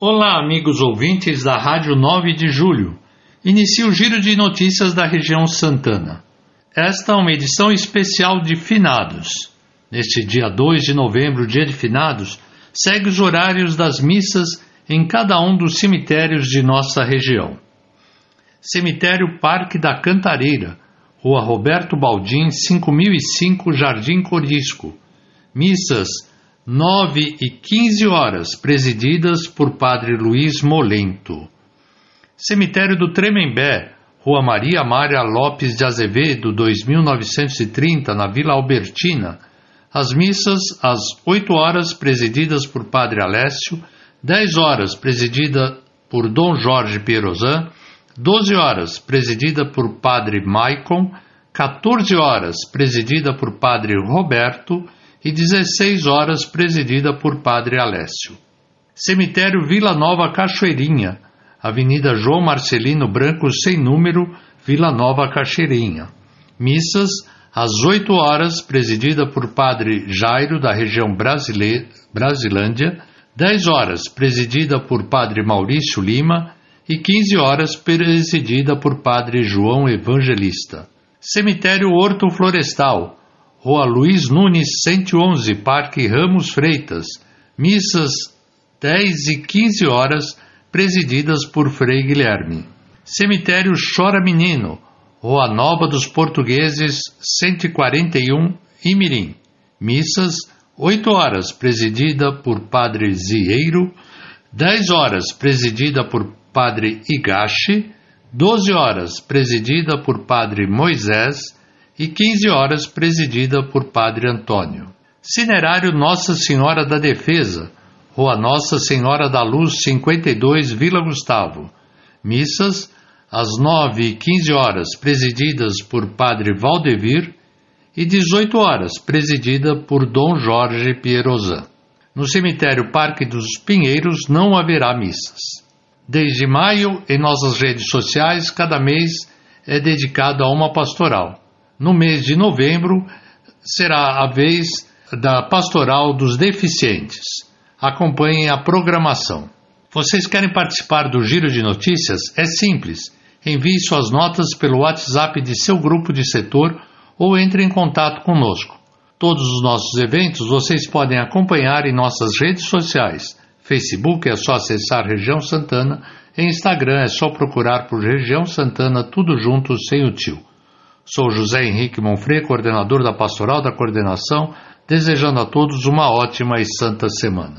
Olá, amigos ouvintes da Rádio 9 de Julho. Inicia o giro de notícias da região Santana. Esta é uma edição especial de Finados. Neste dia 2 de novembro, dia de Finados, segue os horários das missas em cada um dos cemitérios de nossa região. Cemitério Parque da Cantareira, Rua Roberto Baldim, 5005, Jardim Corisco. Missas 9 e 15 horas, presididas por Padre Luiz Molento. Cemitério do Tremembé, Rua Maria Mária Lopes de Azevedo, 2930, na Vila Albertina. As missas às 8 horas, presididas por Padre Alessio, 10 horas, presidida por Dom Jorge Pierozan, 12 horas, presidida por Padre Maicon, 14 horas, presidida por Padre Roberto, e 16 horas presidida por Padre Alessio. Cemitério Vila Nova Cachoeirinha, Avenida João Marcelino Branco, sem número, Vila Nova Cachoeirinha. Missas às 8 horas, presidida por Padre Jairo, da região Brasile... Brasilândia, 10 horas, presidida por Padre Maurício Lima, e 15 horas, presidida por Padre João Evangelista. Cemitério Horto Florestal, Rua Luiz Nunes 111, Parque Ramos Freitas, missas 10 e 15 horas, presididas por Frei Guilherme. Cemitério Chora Menino, Rua Nova dos Portugueses 141, Imirim, missas 8 horas, presidida por Padre Zieiro, 10 horas, presidida por Padre Igashi, 12 horas, presidida por Padre Moisés, e 15 horas presidida por Padre Antônio. Cinerário Nossa Senhora da Defesa, Rua Nossa Senhora da Luz 52, Vila Gustavo. Missas às 9 e 15 horas presididas por Padre Valdevir e 18 horas presidida por Dom Jorge Pierozan. No cemitério Parque dos Pinheiros não haverá missas. Desde maio, em nossas redes sociais, cada mês é dedicado a uma pastoral. No mês de novembro será a vez da Pastoral dos Deficientes. Acompanhem a programação. Vocês querem participar do Giro de Notícias? É simples. Envie suas notas pelo WhatsApp de seu grupo de setor ou entre em contato conosco. Todos os nossos eventos vocês podem acompanhar em nossas redes sociais. Facebook é só acessar Região Santana, em Instagram é só procurar por Região Santana, tudo junto sem o tio. Sou José Henrique Monfrey, coordenador da Pastoral da Coordenação, desejando a todos uma ótima e santa semana.